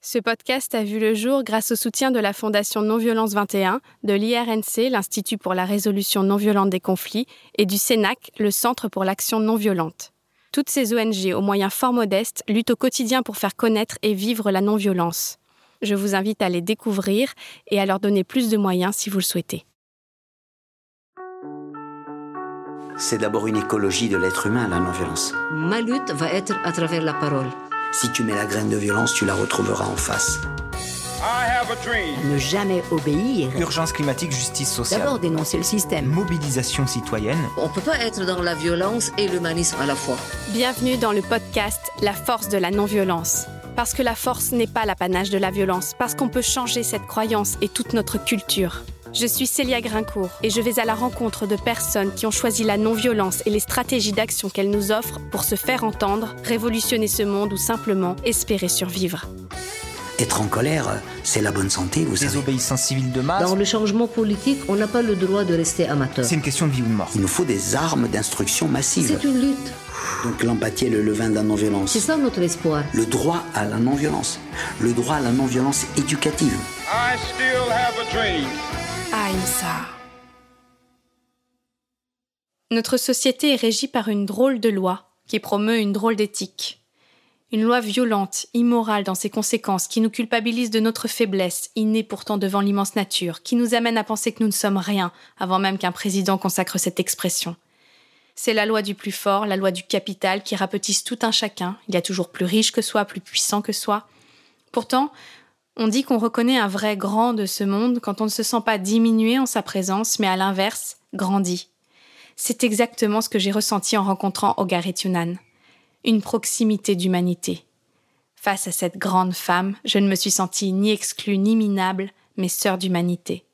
Ce podcast a vu le jour grâce au soutien de la Fondation Non-Violence 21, de l'IRNC, l'Institut pour la résolution non violente des conflits, et du CENAC, le Centre pour l'action non violente. Toutes ces ONG, aux moyens fort modestes, luttent au quotidien pour faire connaître et vivre la non-violence. Je vous invite à les découvrir et à leur donner plus de moyens si vous le souhaitez. C'est d'abord une écologie de l'être humain, la non-violence. Ma lutte va être à travers la parole. Si tu mets la graine de violence, tu la retrouveras en face. Ne jamais obéir. Urgence climatique, justice sociale. D'abord dénoncer le système. Mobilisation citoyenne. On ne peut pas être dans la violence et l'humanisme à la fois. Bienvenue dans le podcast La force de la non-violence. Parce que la force n'est pas l'apanage de la violence, parce qu'on peut changer cette croyance et toute notre culture. Je suis Célia Grincourt et je vais à la rencontre de personnes qui ont choisi la non-violence et les stratégies d'action qu'elles nous offrent pour se faire entendre, révolutionner ce monde ou simplement espérer survivre. Être en colère, c'est la bonne santé, vous savez. Désobéissance civile de masse. Dans le changement politique, on n'a pas le droit de rester amateur. C'est une question de vie ou de mort. Il nous faut des armes d'instruction massive. C'est une lutte. Donc l'empathie est le levain de la non-violence. C'est ça notre espoir. Le droit à la non-violence. Le droit à la non-violence éducative. I still have a dream. Ahimsa. Notre société est régie par une drôle de loi qui promeut une drôle d'éthique. Une loi violente, immorale dans ses conséquences, qui nous culpabilise de notre faiblesse, innée pourtant devant l'immense nature, qui nous amène à penser que nous ne sommes rien, avant même qu'un président consacre cette expression. C'est la loi du plus fort, la loi du capital, qui rapetisse tout un chacun. Il y a toujours plus riche que soi, plus puissant que soi. Pourtant, on dit qu'on reconnaît un vrai grand de ce monde quand on ne se sent pas diminué en sa présence, mais à l'inverse, grandi. C'est exactement ce que j'ai ressenti en rencontrant Ogaret Yunan. Une proximité d'humanité. Face à cette grande femme, je ne me suis sentie ni exclue ni minable, mais sœur d'humanité.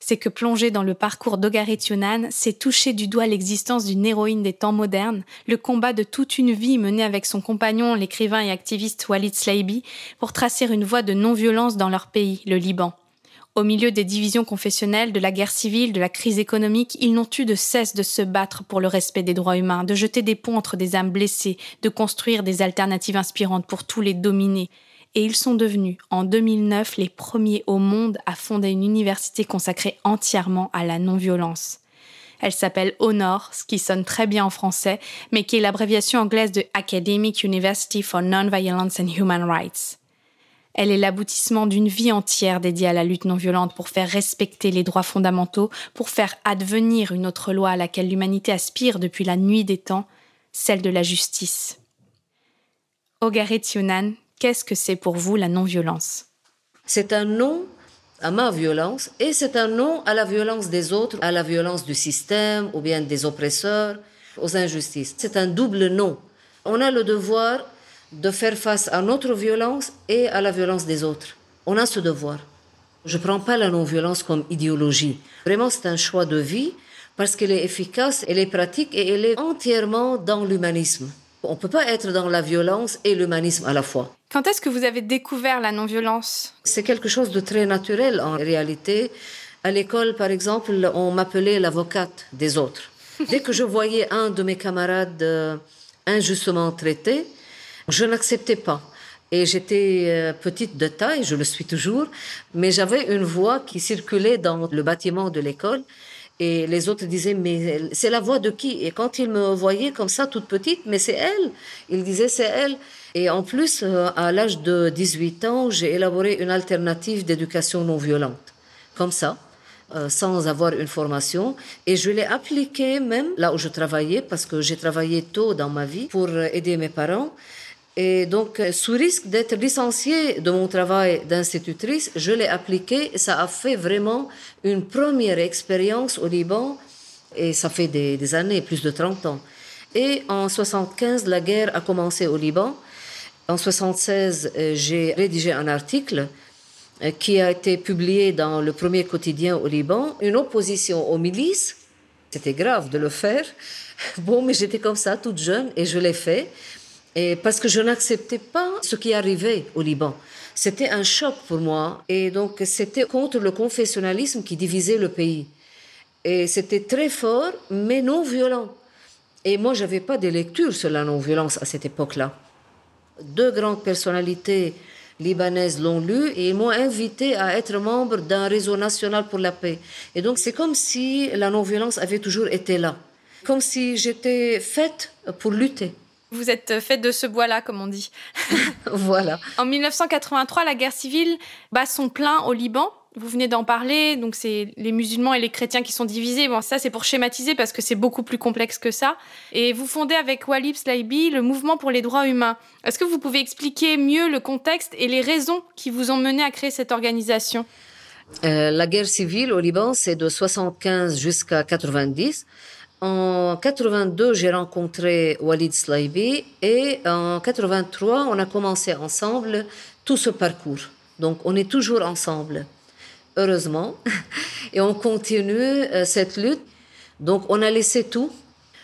C'est que plonger dans le parcours d'Ogaret Yunan, c'est toucher du doigt l'existence d'une héroïne des temps modernes, le combat de toute une vie menée avec son compagnon, l'écrivain et activiste Walid Slaibi, pour tracer une voie de non-violence dans leur pays, le Liban. Au milieu des divisions confessionnelles, de la guerre civile, de la crise économique, ils n'ont eu de cesse de se battre pour le respect des droits humains, de jeter des ponts entre des âmes blessées, de construire des alternatives inspirantes pour tous les dominés. Et ils sont devenus, en 2009, les premiers au monde à fonder une université consacrée entièrement à la non-violence. Elle s'appelle Honor, ce qui sonne très bien en français, mais qui est l'abréviation anglaise de Academic University for Non-Violence and Human Rights. Elle est l'aboutissement d'une vie entière dédiée à la lutte non violente pour faire respecter les droits fondamentaux, pour faire advenir une autre loi à laquelle l'humanité aspire depuis la nuit des temps, celle de la justice. Ogaret qu'est-ce que c'est pour vous la non-violence? C'est un non à ma violence et c'est un non à la violence des autres, à la violence du système ou bien des oppresseurs, aux injustices. C'est un double non. On a le devoir de faire face à notre violence et à la violence des autres. On a ce devoir. Je ne prends pas la non-violence comme idéologie. Vraiment, c'est un choix de vie parce qu'elle est efficace, elle est pratique et elle est entièrement dans l'humanisme. On ne peut pas être dans la violence et l'humanisme à la fois. Quand est-ce que vous avez découvert la non-violence? C'est quelque chose de très naturel en réalité. À l'école, par exemple, on m'appelait l'avocate des autres. Dès que je voyais un de mes camarades euh, injustement traité, je n'acceptais pas. Et j'étais euh, petite de taille, je le suis toujours, mais j'avais une voix qui circulait dans le bâtiment de l'école. Et les autres disaient, mais c'est la voix de qui? Et quand ils me voyaient comme ça, toute petite, mais c'est elle. Ils disaient, c'est elle. Et en plus, euh, à l'âge de 18 ans, j'ai élaboré une alternative d'éducation non violente. Comme ça, euh, sans avoir une formation. Et je l'ai appliquée même là où je travaillais, parce que j'ai travaillé tôt dans ma vie pour aider mes parents. Et donc, sous risque d'être licenciée de mon travail d'institutrice, je l'ai appliqué. Ça a fait vraiment une première expérience au Liban. Et ça fait des, des, années, plus de 30 ans. Et en 75, la guerre a commencé au Liban. En 76, j'ai rédigé un article qui a été publié dans le premier quotidien au Liban, une opposition aux milices. C'était grave de le faire. Bon, mais j'étais comme ça, toute jeune, et je l'ai fait. Et parce que je n'acceptais pas ce qui arrivait au Liban. C'était un choc pour moi. Et donc, c'était contre le confessionnalisme qui divisait le pays. Et c'était très fort, mais non violent. Et moi, je n'avais pas de lecture sur la non-violence à cette époque-là. Deux grandes personnalités libanaises l'ont lu et ils m'ont invité à être membre d'un réseau national pour la paix. Et donc c'est comme si la non-violence avait toujours été là, comme si j'étais faite pour lutter. Vous êtes faite de ce bois-là, comme on dit. voilà. En 1983, la guerre civile bat son plein au Liban. Vous venez d'en parler, donc c'est les musulmans et les chrétiens qui sont divisés. Bon, ça c'est pour schématiser parce que c'est beaucoup plus complexe que ça. Et vous fondez avec Walid Slaibi le mouvement pour les droits humains. Est-ce que vous pouvez expliquer mieux le contexte et les raisons qui vous ont mené à créer cette organisation? Euh, La guerre civile au Liban, c'est de 75 jusqu'à 90. En 82, j'ai rencontré Walid Slaibi et en 83, on a commencé ensemble tout ce parcours. Donc, on est toujours ensemble, heureusement, et on continue euh, cette lutte. Donc, on a laissé tout,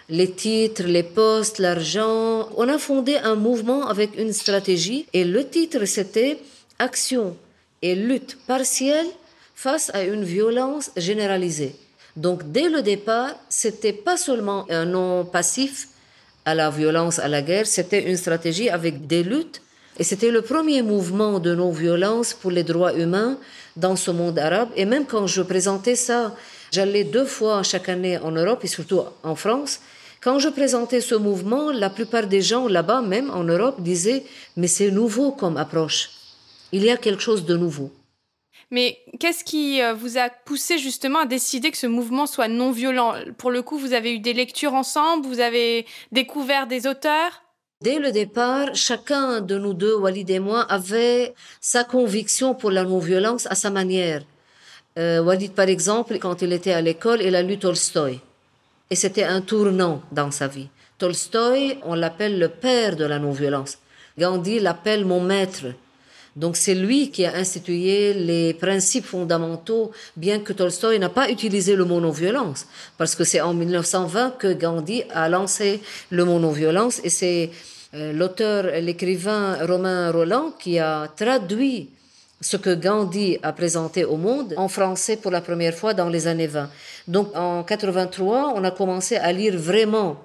les titres, les postes, l'argent. On a fondé un mouvement avec une stratégie et le titre, c'était Action et lutte partielle face à une violence généralisée. Donc dès le départ, c'était pas seulement un non passif à la violence, à la guerre, c'était une stratégie avec des luttes. Et c'était le premier mouvement de non-violence pour les droits humains dans ce monde arabe. Et même quand je présentais ça, j'allais deux fois chaque année en Europe et surtout en France. Quand je présentais ce mouvement, la plupart des gens là-bas, même en Europe, disaient, mais c'est nouveau comme approche. Il y a quelque chose de nouveau. Mais qu'est-ce qui euh, vous a poussé justement à décider que ce mouvement soit non violent? Pour le coup, vous avez eu des lectures ensemble, vous avez découvert des auteurs? Dès le départ, chacun de nous deux, Walid et moi, avait sa conviction pour la non-violence à sa manière. Euh, Walid, par exemple, quand il était à l'école, il a lu Tolstoï. Et c'était un tournant dans sa vie. Tolstoï, on l'appelle le père de la non-violence. Gandhi l'appelle mon maître. Donc c'est lui qui a institué les principes fondamentaux, bien que Tolstoï n'a pas utilisé le mot non-violence, parce que c'est en 1920 que Gandhi a lancé le mot non-violence, et c'est euh, l'auteur, l'écrivain Romain Roland qui a traduit ce que Gandhi a présenté au monde en français pour la première fois dans les années 20. Donc en 83, on a commencé à lire vraiment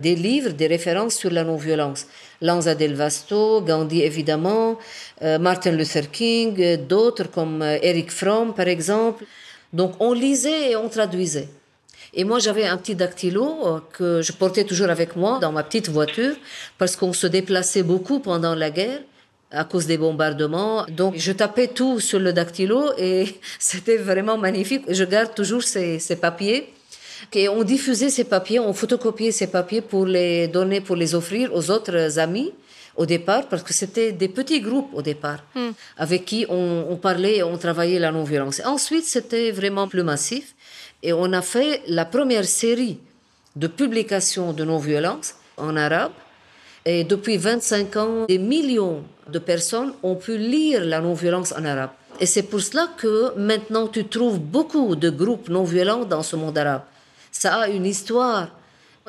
des livres, des références sur la non-violence. Lanza del Vasto, Gandhi évidemment, euh, Martin Luther King, euh, d'autres comme euh, Eric Fromm par exemple. Donc on lisait et on traduisait. Et moi j'avais un petit dactylo que je portais toujours avec moi dans ma petite voiture parce qu'on se déplaçait beaucoup pendant la guerre à cause des bombardements. Donc je tapais tout sur le dactylo et c'était vraiment magnifique. Je garde toujours ces, ces papiers et on diffusait ces papiers, on photocopiait ces papiers pour les donner, pour les offrir aux autres amis au départ, parce que c'était des petits groupes au départ, hmm. avec qui on, parlait et on travaillait la non-violence. Ensuite, c'était vraiment plus massif, et on a fait la première série de publications de non-violence en arabe. Et depuis 25 ans, des millions de personnes ont pu lire la non-violence en arabe. Et c'est pour cela que maintenant tu trouves beaucoup de groupes non-violents dans ce monde arabe. Ça a une histoire.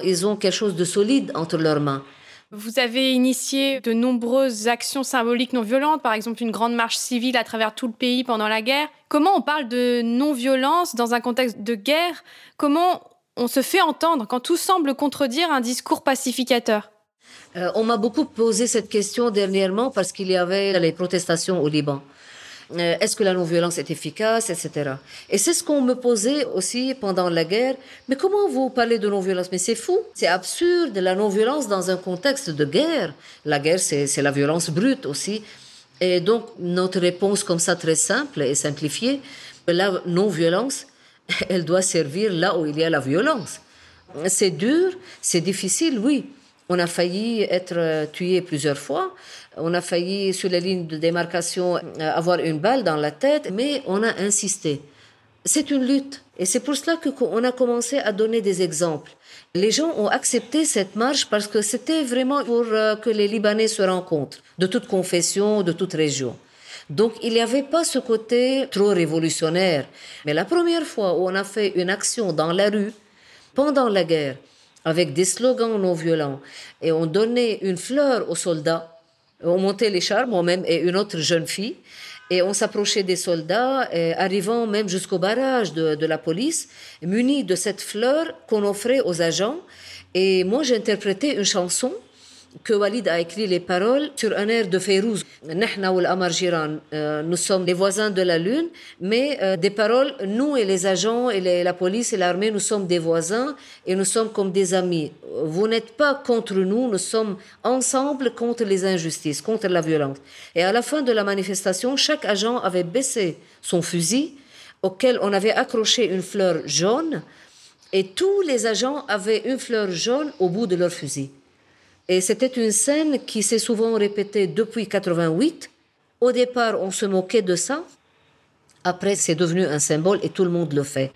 Ils ont quelque chose de solide entre leurs mains. Vous avez initié de nombreuses actions symboliques non violentes, par exemple une grande marche civile à travers tout le pays pendant la guerre. Comment on parle de non-violence dans un contexte de guerre? Comment on se fait entendre quand tout semble contredire un discours pacificateur? Euh, On m'a beaucoup posé cette question dernièrement parce qu'il y avait les protestations au Liban. Euh, est-ce que la non-violence est efficace, etc. Et c'est ce qu'on me posait aussi pendant la guerre. Mais comment vous parlez de non-violence? Mais c'est fou, c'est absurde, la non-violence dans un contexte de guerre. La guerre, c'est la violence brute aussi. Et donc, notre réponse comme ça, très simple et simplifiée, la non-violence, elle doit servir là où il y a la violence. C'est dur, c'est difficile, oui. On a failli être tué plusieurs fois. On a failli, sur la ligne de démarcation, euh, avoir une balle dans la tête, mais on a insisté. C'est une lutte. Et c'est pour cela qu'on a commencé à donner des exemples. Les gens ont accepté cette marche parce que c'était vraiment pour euh, que les Libanais se rencontrent, de toute confession, de toute région. Donc il n'y avait pas ce côté trop révolutionnaire. Mais la première fois où on a fait une action dans la rue, pendant la guerre, avec des slogans non violents, et on donnait une fleur aux soldats, on montait les chars, moi-même et une autre jeune fille, et on s'approchait des soldats, arrivant même jusqu'au barrage de, la police, munis de cette fleur qu'on offrait aux agents. Et moi, j'interprétais une chanson que Walid a écrit les paroles sur un air de Fayrouz. Euh, nous sommes les voisins de la Lune, mais euh, des paroles, nous et les agents et la police et l'armée, nous sommes des voisins et nous sommes comme des amis. Vous n'êtes pas contre nous, nous sommes ensemble contre les injustices, contre la violence. Et à la fin de la manifestation, chaque agent avait baissé son fusil auquel on avait accroché une fleur jaune et tous les agents avaient une fleur jaune au bout de leur fusil. Et c'était une scène qui s'est souvent répétée depuis 88. Au départ, on se moquait de ça. Après, c'est devenu un symbole et tout le monde le fait.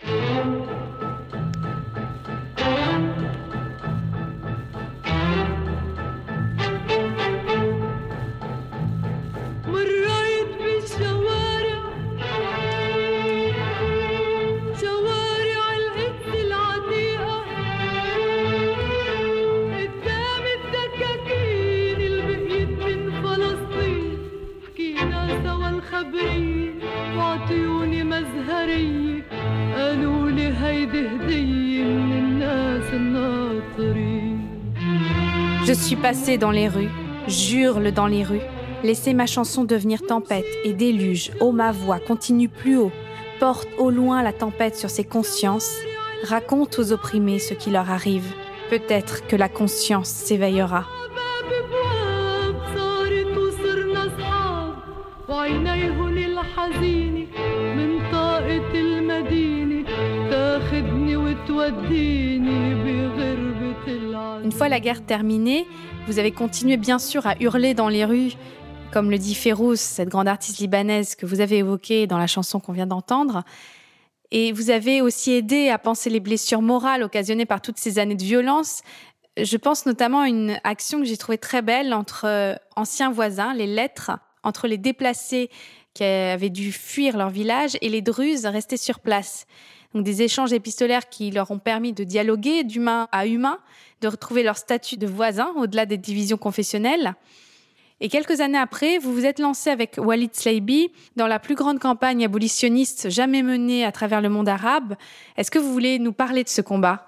Suis passé dans les rues, jure-le dans les rues. Laissez ma chanson devenir tempête et déluge. Oh, ma voix continue plus haut. Porte au loin la tempête sur ses consciences. Raconte aux opprimés ce qui leur arrive. Peut-être que la conscience s'éveillera. Fois la guerre terminée, vous avez continué bien sûr à hurler dans les rues, comme le dit Férouz, cette grande artiste libanaise que vous avez évoquée dans la chanson qu'on vient d'entendre. Et vous avez aussi aidé à penser les blessures morales occasionnées par toutes ces années de violence. Je pense notamment à une action que j'ai trouvée très belle entre euh, anciens voisins, les lettres, entre les déplacés qui avaient dû fuir leur village et les druzes restés sur place. Donc des échanges épistolaires qui leur ont permis de dialoguer d'humain à humain, de retrouver leur statut de voisin au-delà des divisions confessionnelles. Et quelques années après, vous vous êtes lancé avec Walid Sleibi dans la plus grande campagne abolitionniste jamais menée à travers le monde arabe. Est-ce que vous voulez nous parler de ce combat?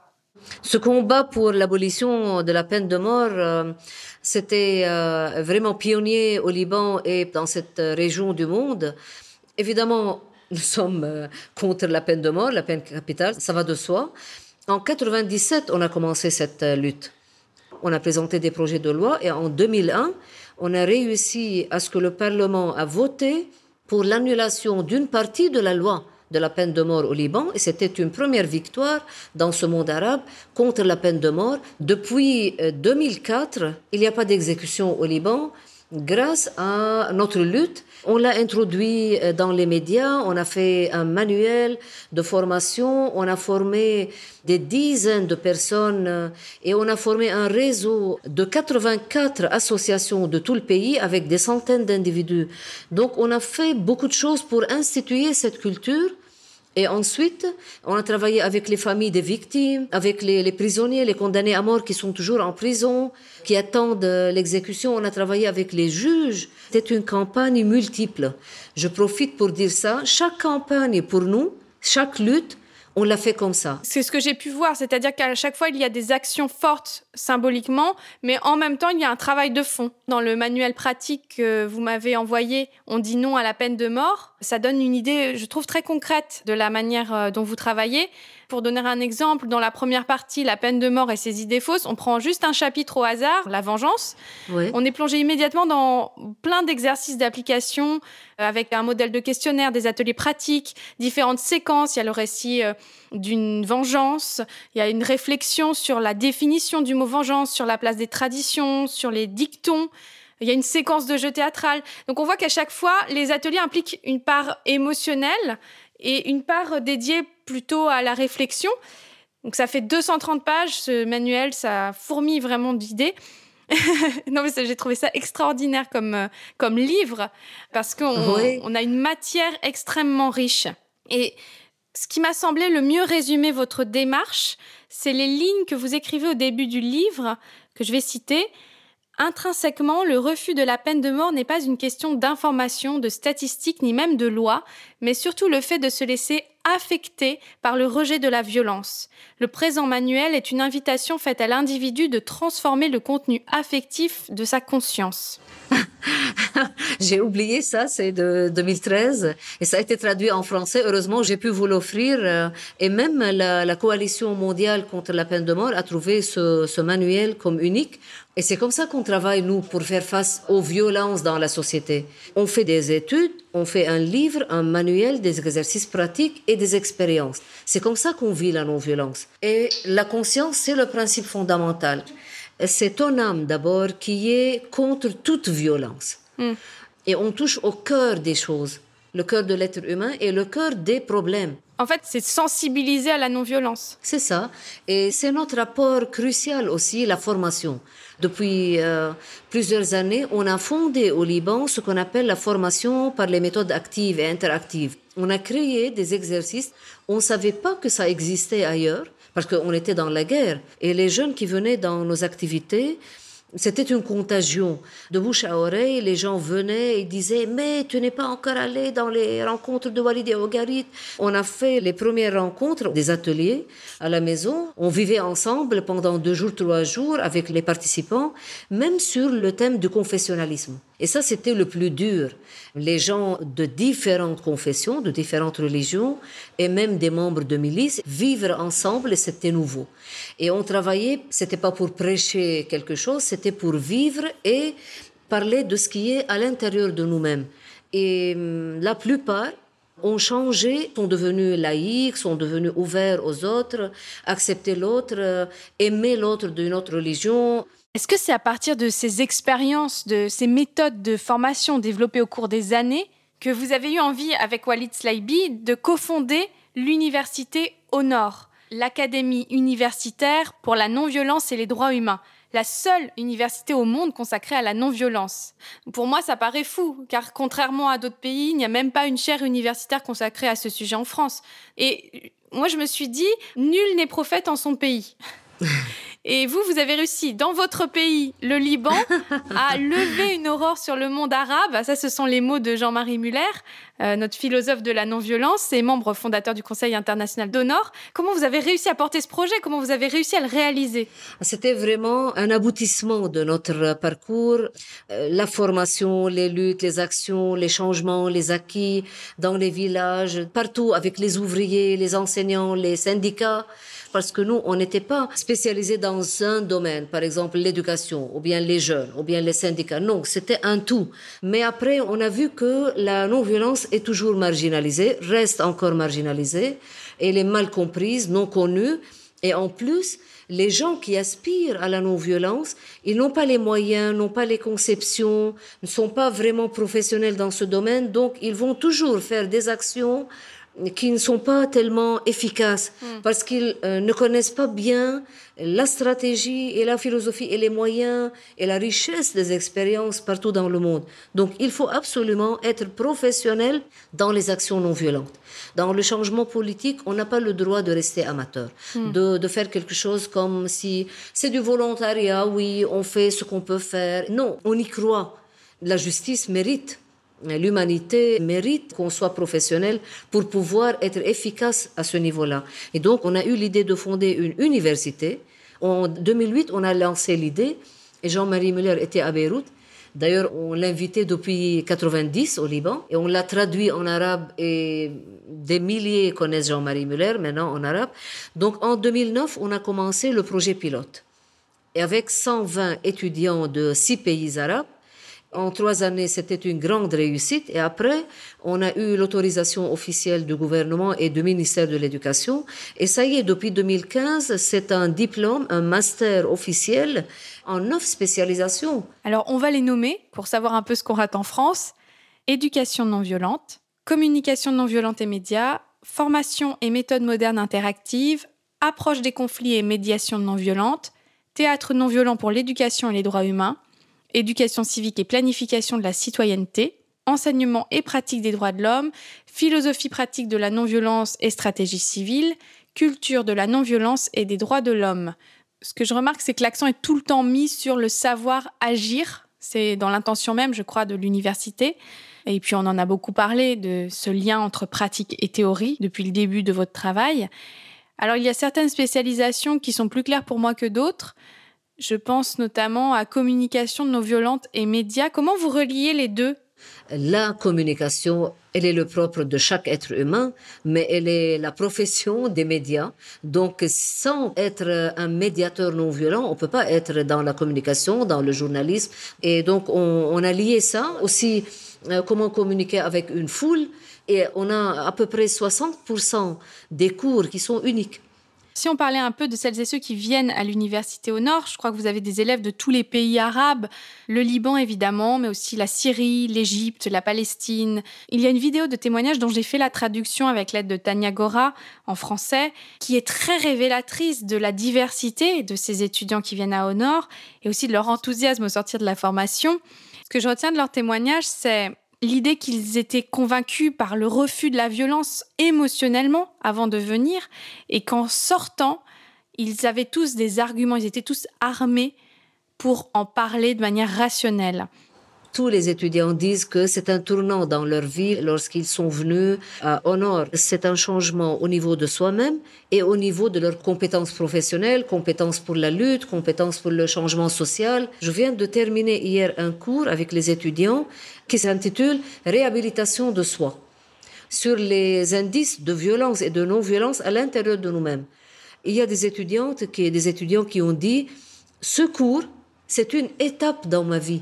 Ce combat pour l'abolition de la peine de mort, euh, c'était euh, vraiment pionnier au Liban et dans cette région du monde. Évidemment, nous sommes euh, contre la peine de mort, la peine capitale, ça va de soi. En 97, on a commencé cette euh, lutte. On a présenté des projets de loi et en 2001, on a réussi à ce que le Parlement a voté pour l'annulation d'une partie de la loi de la peine de mort au Liban et c'était une première victoire dans ce monde arabe contre la peine de mort. Depuis 2004, euh, il n'y a pas d'exécution au Liban grâce à notre lutte on l'a introduit euh, dans les médias, on a fait un manuel de formation, on a formé des dizaines de personnes euh, et on a formé un réseau de 84 associations de tout le pays avec des centaines d'individus. Donc on a fait beaucoup de choses pour instituer cette culture et ensuite, on a travaillé avec les familles des victimes, avec les, prisonniers, les condamnés à mort qui sont toujours en prison, qui attendent l'exécution. On a travaillé avec les juges. C'est une campagne multiple. Je profite pour dire ça. Chaque campagne pour nous, chaque lutte, on l'a fait comme ça. C'est ce que j'ai pu voir, c'est-à-dire qu'à chaque fois, il y a des actions fortes symboliquement, mais en même temps, il y a un travail de fond. Dans le manuel pratique que vous m'avez envoyé, on dit non à la peine de mort. Ça donne une idée, je trouve, très concrète de la manière euh, dont vous travaillez. Pour donner un exemple, dans la première partie, la peine de mort et ses idées fausses, on prend juste un chapitre au hasard, la vengeance. On est plongé immédiatement dans plein d'exercices d'application euh, avec un modèle de questionnaire, des ateliers pratiques, différentes séquences. Il y a le récit euh, d'une vengeance, il y a une réflexion sur la définition du mot vengeance, sur la place des traditions, sur les dictons. Il y a une séquence de jeu théâtral. Donc on voit qu'à chaque fois, les ateliers impliquent une part émotionnelle et une part dédiée plutôt à la réflexion. Donc ça fait 230 pages, ce manuel, ça fourmille vraiment d'idées. non mais j'ai trouvé ça extraordinaire comme, euh, comme livre parce qu'on on a une matière extrêmement riche. Et ce qui m'a semblé le mieux résumer votre démarche, c'est les lignes que vous écrivez au début du livre, que je vais citer. Intrinsèquement, le refus de la peine de mort n'est pas une question d'information, de statistiques, ni même de loi, mais surtout le fait de se laisser affecter par le rejet de la violence. Le présent manuel est une invitation faite à l'individu de transformer le contenu affectif de sa conscience. j'ai oublié ça, c'est de 2013 et ça a été traduit en français. Heureusement, j'ai pu vous l'offrir euh, et même la, coalition mondiale contre la peine de mort a trouvé ce, ce manuel comme unique. Et c'est comme ça qu'on travaille, nous, pour faire face aux violences dans la société. On fait des études, on fait un livre, un manuel, des exercices pratiques et des expériences. C'est comme ça qu'on vit la non-violence. Et la conscience, c'est le principe fondamental c'est ton âme d'abord qui est contre toute violence. Hmm. Et on touche au cœur des choses, le cœur de l'être humain et le cœur des problèmes. En fait, c'est sensibiliser à la non-violence. C'est ça. Et c'est notre apport crucial aussi, la formation. Depuis euh, plusieurs années, on a fondé au Liban ce qu'on appelle la formation par les méthodes actives et interactives. On a créé des exercices. On ne savait pas que ça existait ailleurs parce qu'on était dans la guerre. Et les jeunes qui venaient dans nos activités, c'était une contagion. De bouche à oreille, les gens venaient et disaient Mais tu n'es pas encore allé dans les rencontres de Walid et Ogarit. On a fait les premières rencontres, des ateliers à la maison. On vivait ensemble pendant deux jours, trois jours avec les participants, même sur le thème du confessionnalisme. Et ça, c'était le plus dur. Les gens de différentes confessions, de différentes religions, et même des membres de milices, vivre ensemble, c'était nouveau. Et on travaillait, c'était pas pour prêcher quelque chose, c'était pour vivre et parler de ce qui est à l'intérieur de nous-mêmes. Et hum, la plupart ont changé, sont devenus laïcs, sont devenus ouverts aux autres, accepter l'autre, euh, aimer l'autre d'une autre religion. Est-ce que c'est à partir de ces expériences, de ces méthodes de formation développées au cours des années, que vous avez eu envie, avec Walid Slaibi, de cofonder l'université au Nord, l'Académie universitaire pour la non-violence et les droits humains, la seule université au monde consacrée à la non-violence? Pour moi, ça paraît fou, car contrairement à d'autres pays, il n'y a même pas une chaire universitaire consacrée à ce sujet en France. Et moi, je me suis dit, nul n'est prophète en son pays. Et vous, vous avez réussi dans votre pays, le Liban, à lever une aurore sur le monde arabe. Ça, ce sont les mots de Jean-Marie Muller, euh, notre philosophe de la non-violence et membre fondateur du Conseil international d'honneur. Comment vous avez réussi à porter ce projet? Comment vous avez réussi à le réaliser? C'était vraiment un aboutissement de notre parcours. Euh, la formation, les luttes, les actions, les changements, les acquis dans les villages, partout avec les ouvriers, les enseignants, les syndicats parce que nous, on n'était pas spécialisés dans un domaine, par exemple l'éducation, ou bien les jeunes, ou bien les syndicats. Non, c'était un tout. Mais après, on a vu que la non-violence est toujours marginalisée, reste encore marginalisée, elle est mal comprise, non connue, et en plus, les gens qui aspirent à la non-violence, ils n'ont pas les moyens, n'ont pas les conceptions, ne sont pas vraiment professionnels dans ce domaine, donc ils vont toujours faire des actions qui ne sont pas tellement efficaces hmm. parce qu'ils euh, ne connaissent pas bien la stratégie et la philosophie et les moyens et la richesse des expériences partout dans le monde. Donc il faut absolument être professionnel dans les actions non violentes. Dans le changement politique, on n'a pas le droit de rester amateur, hmm. de, de faire quelque chose comme si c'est du volontariat, oui, on fait ce qu'on peut faire. Non, on y croit. La justice mérite L'humanité mérite qu'on soit professionnel pour pouvoir être efficace à ce niveau-là. Et donc, on a eu l'idée de fonder une université. En 2008, on a lancé l'idée et Jean-Marie Muller était à Beyrouth. D'ailleurs, on l'invitait depuis 90 au Liban et on l'a traduit en arabe et des milliers connaissent Jean-Marie Muller maintenant en arabe. Donc, en 2009, on a commencé le projet pilote. Et avec 120 étudiants de six pays arabes, en trois années, c'était une grande réussite. Et après, on a eu l'autorisation officielle du gouvernement et du ministère de l'Éducation. Et ça y est, depuis 2015, c'est un diplôme, un master officiel en neuf spécialisations. Alors, on va les nommer pour savoir un peu ce qu'on rate en France. Éducation non violente, communication non violente et médias, formation et méthodes modernes interactives, approche des conflits et médiation non violente, théâtre non violent pour l'éducation et les droits humains, éducation civique et planification de la citoyenneté, enseignement et pratique des droits de l'homme, philosophie pratique de la non-violence et stratégie civile, culture de la non-violence et des droits de l'homme. ce que je remarque, c'est que l'accent est tout le temps mis sur le savoir agir. C'est dans l'intention même, je crois, de l'université. Et puis, on en a beaucoup parlé de ce lien entre pratique et théorie depuis le début de votre travail. Alors, il y a certaines spécialisations qui sont plus claires pour moi que d'autres. Je pense notamment à communication non violente et médias. Comment vous reliez les deux? La communication, elle est le propre de chaque être humain, mais elle est la profession des médias. Donc, sans être un médiateur non violent, on peut pas être dans la communication, dans le journalisme. Et donc, on, on a lié ça aussi, euh, comment communiquer avec une foule. Et on a à peu près 60% des cours qui sont uniques. Si on parlait un peu de celles et ceux qui viennent à l'université au nord, je crois que vous avez des élèves de tous les pays arabes, le Liban évidemment, mais aussi la Syrie, l'Égypte, la Palestine. Il y a une vidéo de témoignage dont j'ai fait la traduction avec l'aide de Tania Gora en français, qui est très révélatrice de la diversité de ces étudiants qui viennent à au nord et aussi de leur enthousiasme au sortir de la formation. Ce que je retiens de leur témoignage, c'est l'idée qu'ils étaient convaincus par le refus de la violence émotionnellement avant de venir et qu'en sortant, ils avaient tous des arguments, ils étaient tous armés pour en parler de manière rationnelle tous les étudiants disent que c'est un tournant dans leur vie lorsqu'ils sont venus à Honor. C'est un changement au niveau de soi-même et au niveau de leurs compétences professionnelles, compétences pour la lutte, compétences pour le changement social. Je viens de terminer hier un cours avec les étudiants qui s'intitule Réhabilitation de soi sur les indices de violence et de non-violence à l'intérieur de nous-mêmes. Il y a des étudiantes des étudiants qui ont dit, ce cours, c'est une étape dans ma vie.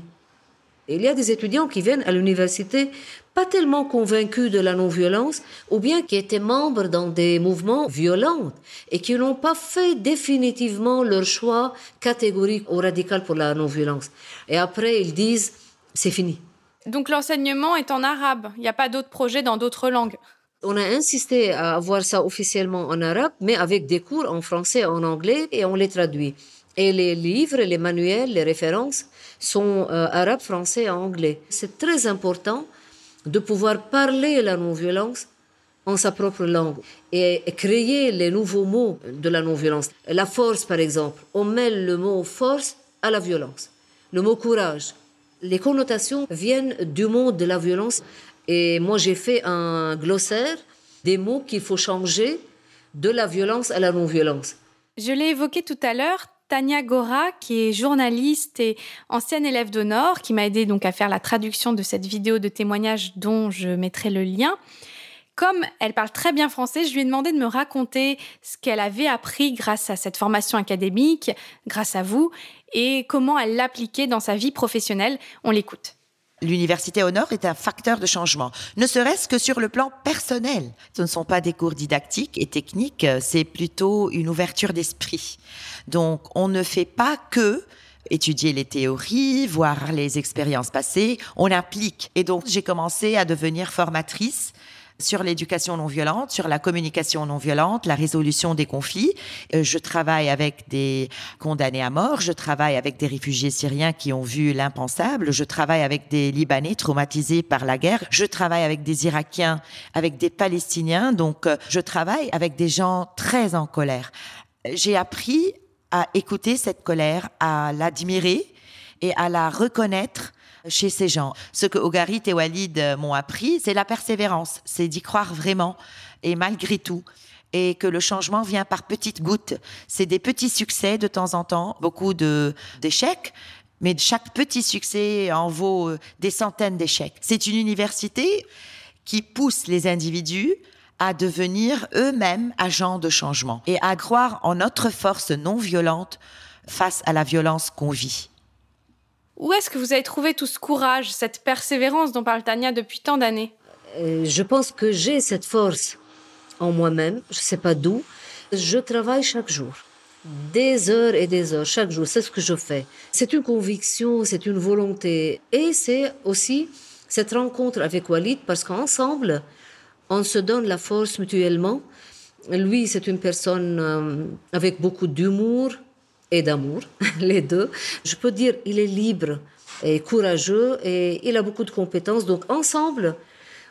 Il y a des étudiants qui viennent à l'université pas tellement convaincus de la non-violence, ou bien qui étaient membres dans des mouvements violents et qui n'ont pas fait définitivement leur choix catégorique ou radical pour la non-violence. Et après, ils disent, c'est fini. Donc l'enseignement est en arabe, il n'y a pas d'autres projets dans d'autres langues on a insisté à avoir ça officiellement en arabe, mais avec des cours en français en anglais, et on les traduit. Et les livres, les manuels, les références sont euh, arabes, français et anglais. C'est très important de pouvoir parler la non-violence en sa propre langue et créer les nouveaux mots de la non-violence. La force, par exemple, on mêle le mot force à la violence. Le mot courage. Les connotations viennent du monde de la violence. Et moi, j'ai fait un glossaire des mots qu'il faut changer de la violence à la non-violence. Je l'ai évoqué tout à l'heure, Tania Gora, qui est journaliste et ancienne élève d'honneur, qui m'a aidé donc à faire la traduction de cette vidéo de témoignage dont je mettrai le lien. Comme elle parle très bien français, je lui ai demandé de me raconter ce qu'elle avait appris grâce à cette formation académique, grâce à vous, et comment elle l'appliquait dans sa vie professionnelle. On l'écoute l'université au Nord est un facteur de changement, ne serait-ce que sur le plan personnel. Ce ne sont pas des cours didactiques et techniques, c'est plutôt une ouverture d'esprit. Donc, on ne fait pas que étudier les théories, voir les expériences passées, on implique. Et donc, j'ai commencé à devenir formatrice sur l'éducation non violente, sur la communication non violente, la résolution des conflits. Euh, je travaille avec des condamnés à mort, je travaille avec des réfugiés syriens qui ont vu l'impensable, je travaille avec des Libanais traumatisés par la guerre, je travaille avec des Irakiens, avec des Palestiniens, donc euh, je travaille avec des gens très en colère. J'ai appris à écouter cette colère, à l'admirer et à la reconnaître chez ces gens. Ce que Ogarit et Walid euh, m'ont appris, c'est la persévérance, c'est d'y croire vraiment et malgré tout et que le changement vient par petites gouttes. C'est des petits succès de temps en temps, beaucoup de d'échecs, mais chaque petit succès en vaut euh, des centaines d'échecs. C'est une université qui pousse les individus à devenir eux-mêmes agents de changement et à croire en notre force non violente face à la violence qu'on vit. Où est-ce que vous avez trouvé tout ce courage, cette persévérance dont parle Tania depuis tant d'années euh, Je pense que j'ai cette force en moi-même, je ne sais pas d'où. Je travaille chaque jour, des heures et des heures, chaque jour, c'est ce que je fais. C'est une conviction, c'est une volonté. Et c'est aussi cette rencontre avec Walid, parce qu'ensemble, on se donne la force mutuellement. Lui, c'est une personne euh, avec beaucoup d'humour, et d'amour, les deux. Je peux dire, il est libre et courageux et il a beaucoup de compétences. Donc ensemble,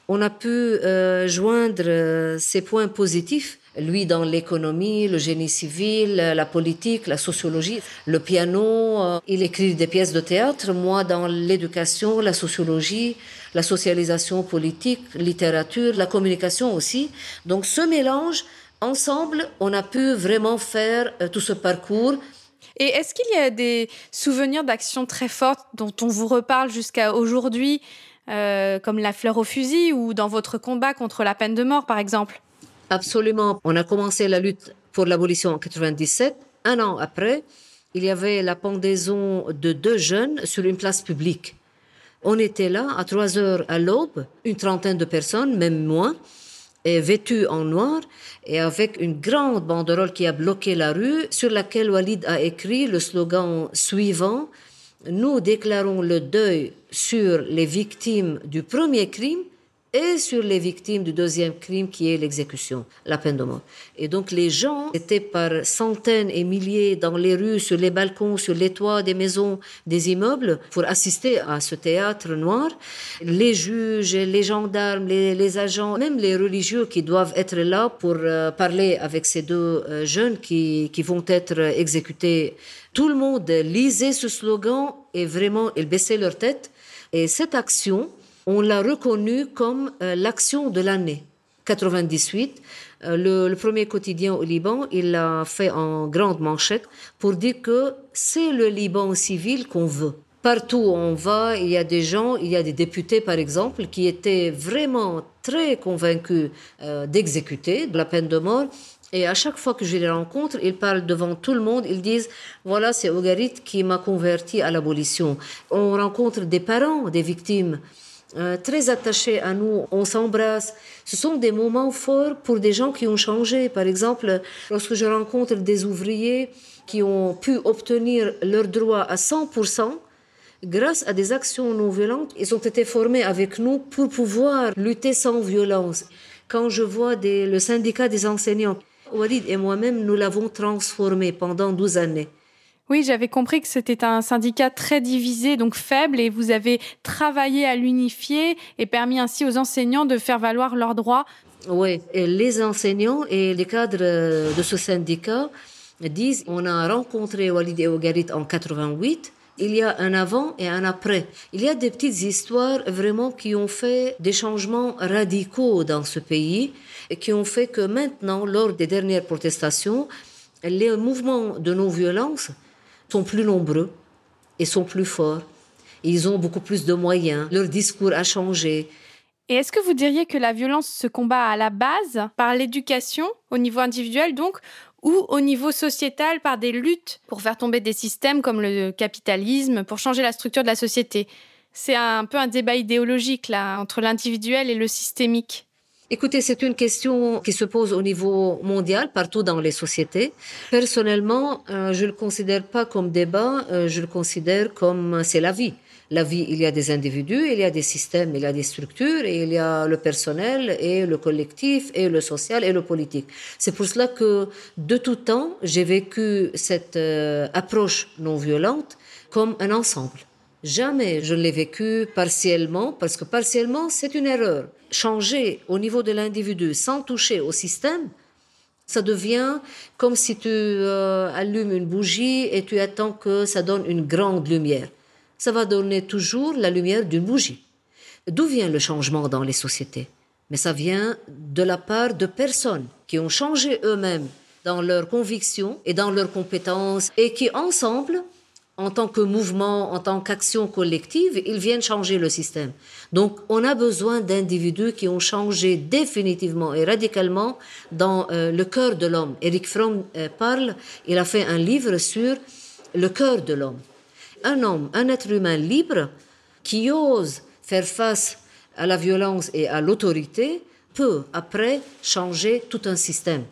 on a pu euh, joindre euh, ces points positifs lui dans l'économie, le génie civil, la politique, la sociologie, le piano. Euh, il écrit des pièces de théâtre. Moi, dans l'éducation, la sociologie, la socialisation politique, littérature, la communication aussi. Donc, ce mélange, ensemble, on a pu vraiment faire tout ce parcours. Et est-ce qu'il y a des souvenirs d'actions très fortes dont on vous reparle jusqu'à aujourd'hui euh, comme la fleur au fusil ou dans votre combat contre la peine de mort, par exemple? Absolument. On a commencé la lutte pour l'abolition en 97. Un an après, il y avait la pendaison de deux jeunes sur une place publique. On était là à 3 heures à l'aube, une trentaine de personnes, même moins, et vêtues en noir, et avec une grande banderole qui a bloqué la rue, sur laquelle Walid a écrit le slogan suivant nous déclarons le deuil sur les victimes du premier crime et sur les victimes du deuxième crime qui est l'exécution, la peine de mort. Et donc les gens étaient par centaines et milliers dans les rues, sur les balcons, sur les toits des maisons, des immeubles pour assister à ce théâtre noir. Les juges, les gendarmes, les, agents, même les religieux qui doivent être là pour euh, parler avec ces deux euh, jeunes qui, qui vont être exécutés. Tout le monde lisait ce slogan et vraiment, ils baissaient leur tête. Et cette action, on l'a reconnu comme euh, l'action de l'année 98. Euh, le, premier quotidien au Liban, il l'a fait en grande manchette pour dire que c'est le Liban civil qu'on veut. Partout où on va, il y a des gens, il y a des députés par exemple, qui étaient vraiment très convaincus euh, d'exécuter la peine de mort. Et à chaque fois que je les rencontre, ils parlent devant tout le monde, ils disent, voilà, c'est Ogarit qui m'a converti à l'abolition. On rencontre des parents des victimes euh, très attachés à nous, on s'embrasse. Ce sont des moments forts pour des gens qui ont changé. Par exemple, lorsque je rencontre des ouvriers qui ont pu obtenir leurs droits à 100%, grâce à des actions non violentes, ils ont été formés avec nous pour pouvoir lutter sans violence. Quand je vois le syndicat des enseignants, Walid et moi-même, nous l'avons transformé pendant 12 années. Oui, j'avais compris que c'était un syndicat très divisé, donc faible, et vous avez travaillé à l'unifier et permis ainsi aux enseignants de faire valoir leurs droits. Oui, les enseignants et les cadres de ce syndicat disent on a rencontré Walid et Ogarit en 88. Il y a un avant et un après. Il y a des petites histoires vraiment qui ont fait des changements radicaux dans ce pays et qui ont fait que maintenant, lors des dernières protestations, les mouvements de non-violence sont plus nombreux et sont plus forts. Ils ont beaucoup plus de moyens. Leur discours a changé. Et est-ce que vous diriez que la violence se combat à la base par l'éducation, au niveau individuel donc, ou au niveau sociétal par des luttes pour faire tomber des systèmes comme le capitalisme, pour changer la structure de la société? C'est un peu un débat idéologique là entre l'individuel et le systémique. Écoutez, c'est une question qui se pose au niveau mondial, partout dans les sociétés. Personnellement, euh, je ne le considère pas comme débat, euh, je le considère comme c'est la vie. La vie, il y a des individus, il y a des systèmes, il y a des structures, et il y a le personnel, et le collectif, et le social, et le politique. C'est pour cela que, de tout temps, j'ai vécu cette euh, approche non violente comme un ensemble. Jamais je ne l'ai vécu partiellement, parce que partiellement, c'est une erreur. Changer au niveau de l'individu sans toucher au système, ça devient comme si tu euh, allumes une bougie et tu attends que ça donne une grande lumière. Ça va donner toujours la lumière d'une bougie. D'où vient le changement dans les sociétés? Mais ça vient de la part de personnes qui ont changé eux-mêmes dans leurs convictions et dans leurs compétences et qui ensemble en tant que mouvement, en tant qu'action collective, ils viennent changer le système. Donc, on a besoin d'individus qui ont changé définitivement et radicalement dans euh, le cœur de l'homme. Eric Fromm euh, parle, il a fait un livre sur le cœur de l'homme. Un homme, un être humain libre qui ose faire face à la violence et à l'autorité peut après changer tout un système.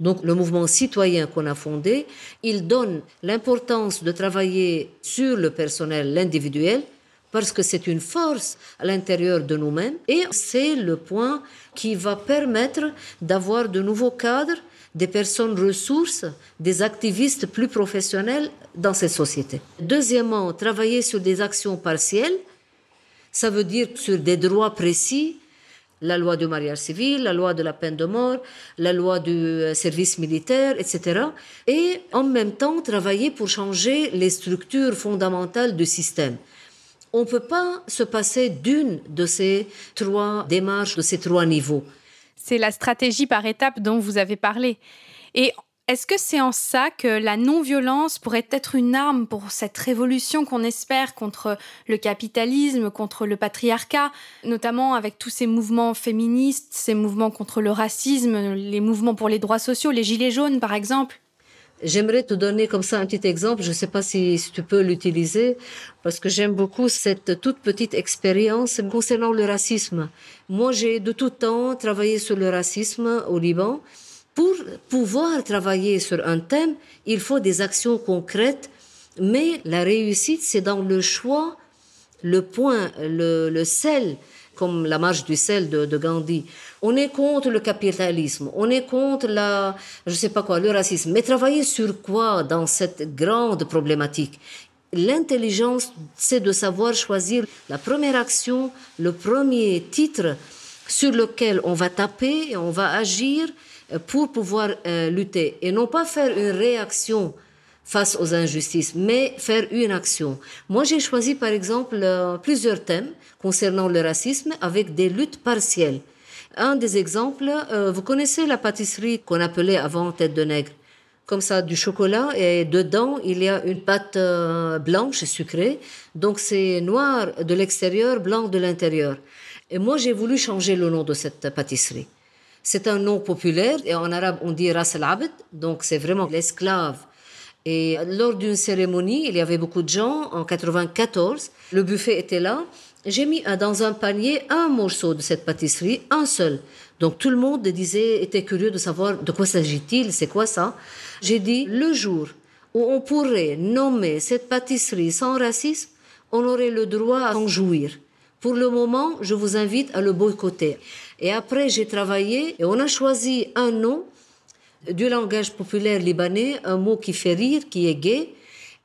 Donc le mouvement citoyen qu'on a fondé, il donne l'importance de travailler sur le personnel, l'individuel, parce que c'est une force à l'intérieur de nous-mêmes et c'est le point qui va permettre d'avoir de nouveaux cadres, des personnes ressources, des activistes plus professionnels dans ces sociétés. Deuxièmement, travailler sur des actions partielles, ça veut dire sur des droits précis, la loi du mariage civil, la loi de la peine de mort, la loi du euh, service militaire, etc. Et en même temps travailler pour changer les structures fondamentales du système. On ne peut pas se passer d'une de ces trois démarches, de ces trois niveaux. C'est la stratégie par étapes dont vous avez parlé. Et est-ce que c'est en ça que la non-violence pourrait être une arme pour cette révolution qu'on espère contre le capitalisme, contre le patriarcat, notamment avec tous ces mouvements féministes, ces mouvements contre le racisme, les mouvements pour les droits sociaux, les gilets jaunes par exemple? J'aimerais te donner comme ça un petit exemple. Je ne sais pas si, tu peux l'utiliser parce que j'aime beaucoup cette toute petite expérience concernant le racisme. Moi, j'ai de tout temps travaillé sur le racisme au Liban. Pour pouvoir travailler sur un thème, il faut des actions concrètes, mais la réussite, c'est dans le choix, le point, le, sel, comme la marche du sel de, de, Gandhi. On est contre le capitalisme, on est contre la, je sais pas quoi, le racisme. Mais travailler sur quoi dans cette grande problématique? L'intelligence, c'est de savoir choisir la première action, le premier titre sur lequel on va taper et on va agir pour pouvoir euh, lutter et non pas faire une réaction face aux injustices, mais faire une action. Moi, j'ai choisi par exemple euh, plusieurs thèmes concernant le racisme avec des luttes partielles. Un des exemples, euh, vous connaissez la pâtisserie qu'on appelait avant tête de nègre comme ça du chocolat et dedans il y a une pâte blanche sucrée donc c'est noir de l'extérieur blanc de l'intérieur et moi j'ai voulu changer le nom de cette pâtisserie c'est un nom populaire et en arabe on dit Ras al-Abd, donc c'est vraiment l'esclave. Et lors d'une cérémonie, il y avait beaucoup de gens en 94, le buffet était là. J'ai mis dans un panier un morceau de cette pâtisserie, un seul. Donc tout le monde disait, était curieux de savoir de quoi s'agit-il, c'est quoi ça. J'ai dit, le jour où on pourrait nommer cette pâtisserie sans racisme, on aurait le droit à en jouir. Pour le moment, je vous invite à le boycotter. Et après, j'ai travaillé et on a choisi un nom du langage populaire libanais, un mot qui fait rire, qui est gay.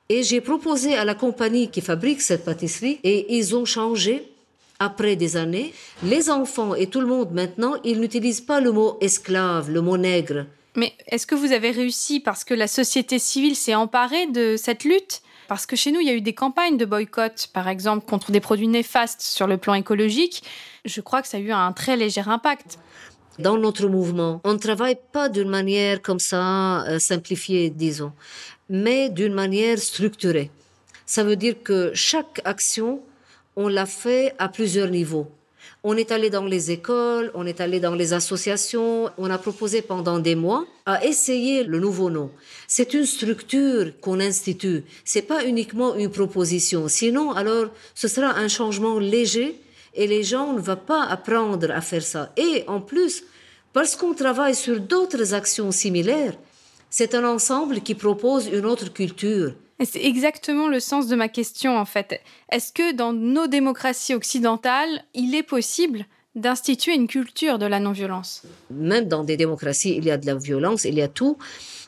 Et j'ai proposé à la compagnie qui fabrique cette pâtisserie et ils ont changé après des années. Les enfants et tout le monde maintenant, ils n'utilisent pas le mot esclave, le mot nègre. Mais est-ce que vous avez réussi parce que la société civile s'est emparée de cette lutte? Parce que chez nous, il y a eu des campagnes de boycott, par exemple, contre des produits néfastes sur le plan écologique. Je crois que ça a eu un très léger impact. Dans notre mouvement, on ne travaille pas d'une manière comme ça, euh, simplifiée, disons, mais d'une manière structurée. Ça veut dire que chaque action, on l'a fait à plusieurs niveaux. On est allé dans les écoles, on est allé dans les associations, on a proposé pendant des mois à essayer le nouveau nom. C'est une structure qu'on institue, c'est pas uniquement une proposition. Sinon, alors, ce sera un changement léger et les gens ne vont pas apprendre à faire ça. Et en plus, parce qu'on travaille sur d'autres actions similaires, c'est un ensemble qui propose une autre culture. C'est exactement le sens de ma question en fait. Est-ce que dans nos démocraties occidentales, il est possible d'instituer une culture de la non-violence? Même dans des démocraties, il y a de la violence, il y a tout.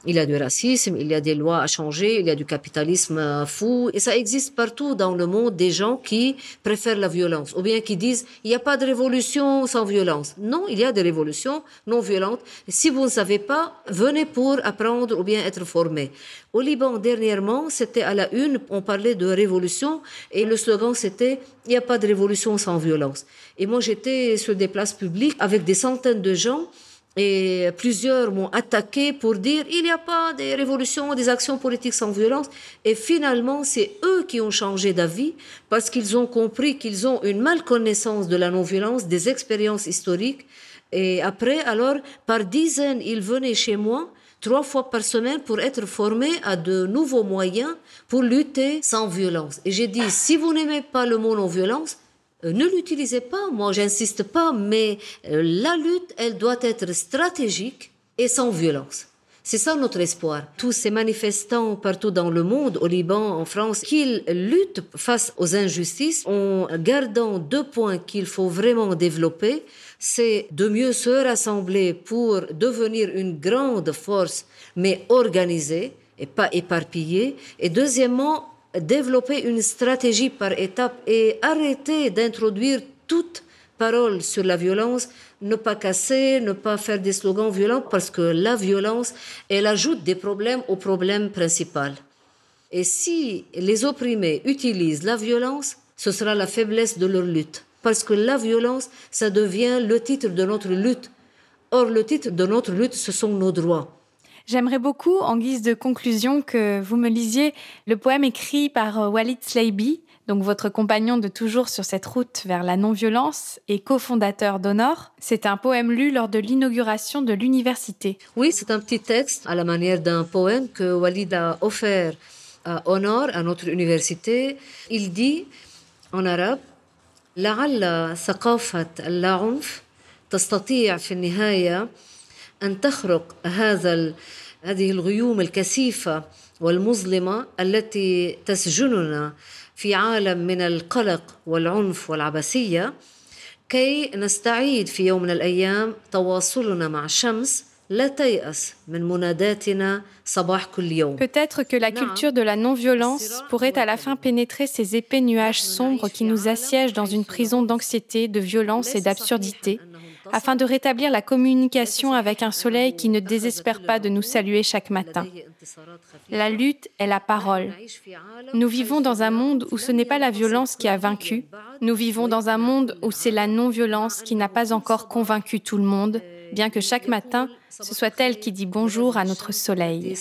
Il y a du racisme, il y a des lois à changer, il y a du capitalisme euh, fou. Et ça existe partout dans le monde des gens qui préfèrent la violence. Ou bien qui disent, il n'y a pas de révolution sans violence. Non, il y a des révolutions non violentes. si vous ne savez pas, venez pour apprendre ou bien être formé. Au Liban, dernièrement, c'était à la une, on parlait de révolution et le slogan c'était il n'y a pas de révolution sans violence. Et moi, j'étais sur des places publiques avec des centaines de gens et plusieurs m'ont attaqué pour dire il n'y a pas de révolutions, des actions politiques sans violence. Et finalement, c'est eux qui ont changé d'avis parce qu'ils ont compris qu'ils ont une malconnaissance de la non-violence, des expériences historiques. Et après, alors, par dizaines, ils venaient chez moi trois fois par semaine pour être formés à de nouveaux moyens pour lutter sans violence. Et j'ai dit, si vous n'aimez pas le mot non-violence, euh, ne l'utilisez pas, moi j'insiste pas, mais euh, la lutte, elle doit être stratégique et sans violence. C'est ça notre espoir. Tous ces manifestants partout dans le monde, au Liban, en France, qu'ils luttent face aux injustices en gardant deux points qu'il faut vraiment développer. C'est de mieux se rassembler pour devenir une grande force, mais organisée et pas éparpillée. Et deuxièmement, développer une stratégie par étape et arrêter d'introduire toute parole sur la violence, ne pas casser, ne pas faire des slogans violents, parce que la violence, elle ajoute des problèmes au problème principal. Et si les opprimés utilisent la violence, ce sera la faiblesse de leur lutte. Parce que la violence, ça devient le titre de notre lutte. Or, le titre de notre lutte, ce sont nos droits. J'aimerais beaucoup, en guise de conclusion, que vous me lisiez le poème écrit par euh, Walid Sleibi, donc votre compagnon de toujours sur cette route vers la non-violence et cofondateur d'Honor. C'est un poème lu lors de l'inauguration de l'université. Oui, c'est un petit texte à la manière d'un poème que Walid a offert à Honor, à notre université. Il dit en arabe لعل ثقافة اللاعنف تستطيع في النهاية أن تخرق هذا هذه الغيوم الكثيفة والمظلمة التي تسجننا في عالم من القلق والعنف والعبثية. كي نستعيد في يوم من الأيام تواصلنا مع الشمس Peut-être que la culture de la non-violence pourrait à la fin pénétrer ces épais nuages sombres qui nous assiègent dans une prison d'anxiété, de violence et d'absurdité, afin de rétablir la communication avec un soleil qui ne désespère pas de nous saluer chaque matin. La lutte est la parole. Nous vivons dans un monde où ce n'est pas la violence qui a vaincu, nous vivons dans un monde où c'est la non-violence qui n'a pas encore convaincu tout le monde, bien que chaque matin, ce soit elle qui dit bonjour à notre soleil.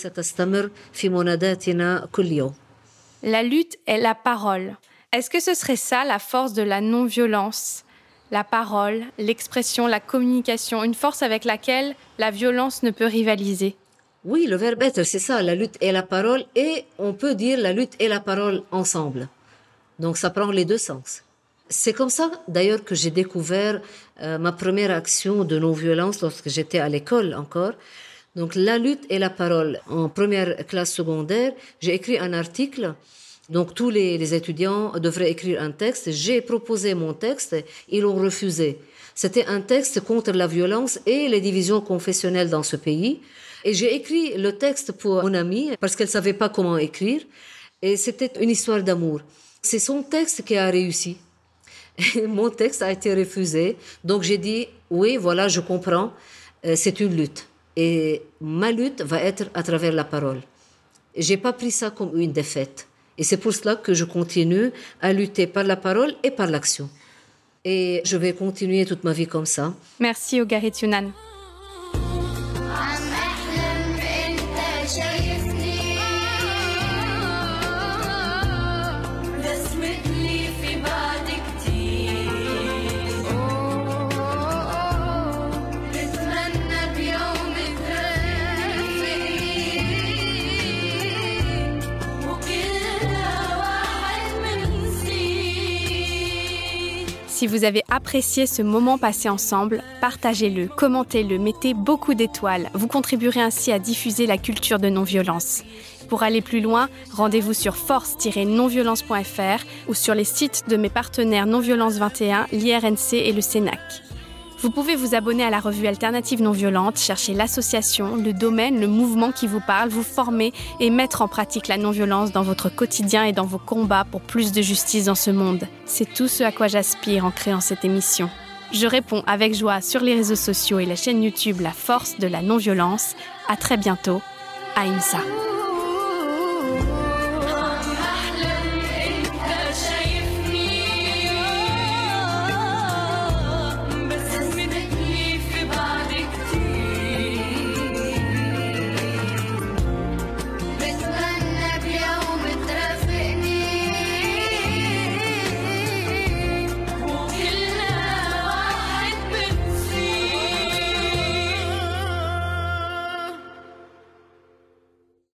La lutte est la parole. Est-ce que ce serait ça la force de la non-violence? La parole, l'expression, la communication, une force avec laquelle la violence ne peut rivaliser Oui, le verbe être, c'est ça, la lutte et la parole, et on peut dire la lutte et la parole ensemble. Donc ça prend les deux sens. C'est comme ça, d'ailleurs, que j'ai découvert euh, ma première action de non-violence lorsque j'étais à l'école encore. Donc, la lutte et la parole. En première classe secondaire, j'ai écrit un article. Donc, tous les, étudiants devraient écrire un texte. J'ai proposé mon texte. Ils l'ont refusé. C'était un texte contre la violence et les divisions confessionnelles dans ce pays. Et j'ai écrit le texte pour mon amie parce qu'elle savait pas comment écrire. Et c'était une histoire d'amour. C'est son texte qui a réussi. Mon texte a été refusé. Donc j'ai dit, oui, voilà, je comprends, euh, c'est une lutte. Et ma lutte va être à travers la parole. J'ai pas pris ça comme une défaite. Et c'est pour cela que je continue à lutter par la parole et par l'action. Et je vais continuer toute ma vie comme ça. Merci, Ogarit Yunan. Si vous avez apprécié ce moment passé ensemble, partagez-le, commentez-le, mettez beaucoup d'étoiles. Vous contribuerez ainsi à diffuser la culture de non-violence. Pour aller plus loin, rendez-vous sur force-nonviolence.fr ou sur les sites de mes partenaires Non-Violence 21, l'IRNC et le CENAC. Vous pouvez vous abonner à la revue Alternative Non Violente, chercher l'association, le domaine, le mouvement qui vous parle, vous former et mettre en pratique la non-violence dans votre quotidien et dans vos combats pour plus de justice dans ce monde. C'est tout ce à quoi j'aspire en créant cette émission. Je réponds avec joie sur les réseaux sociaux et la chaîne YouTube La Force de la Non-Violence. À très bientôt. Aïmsa.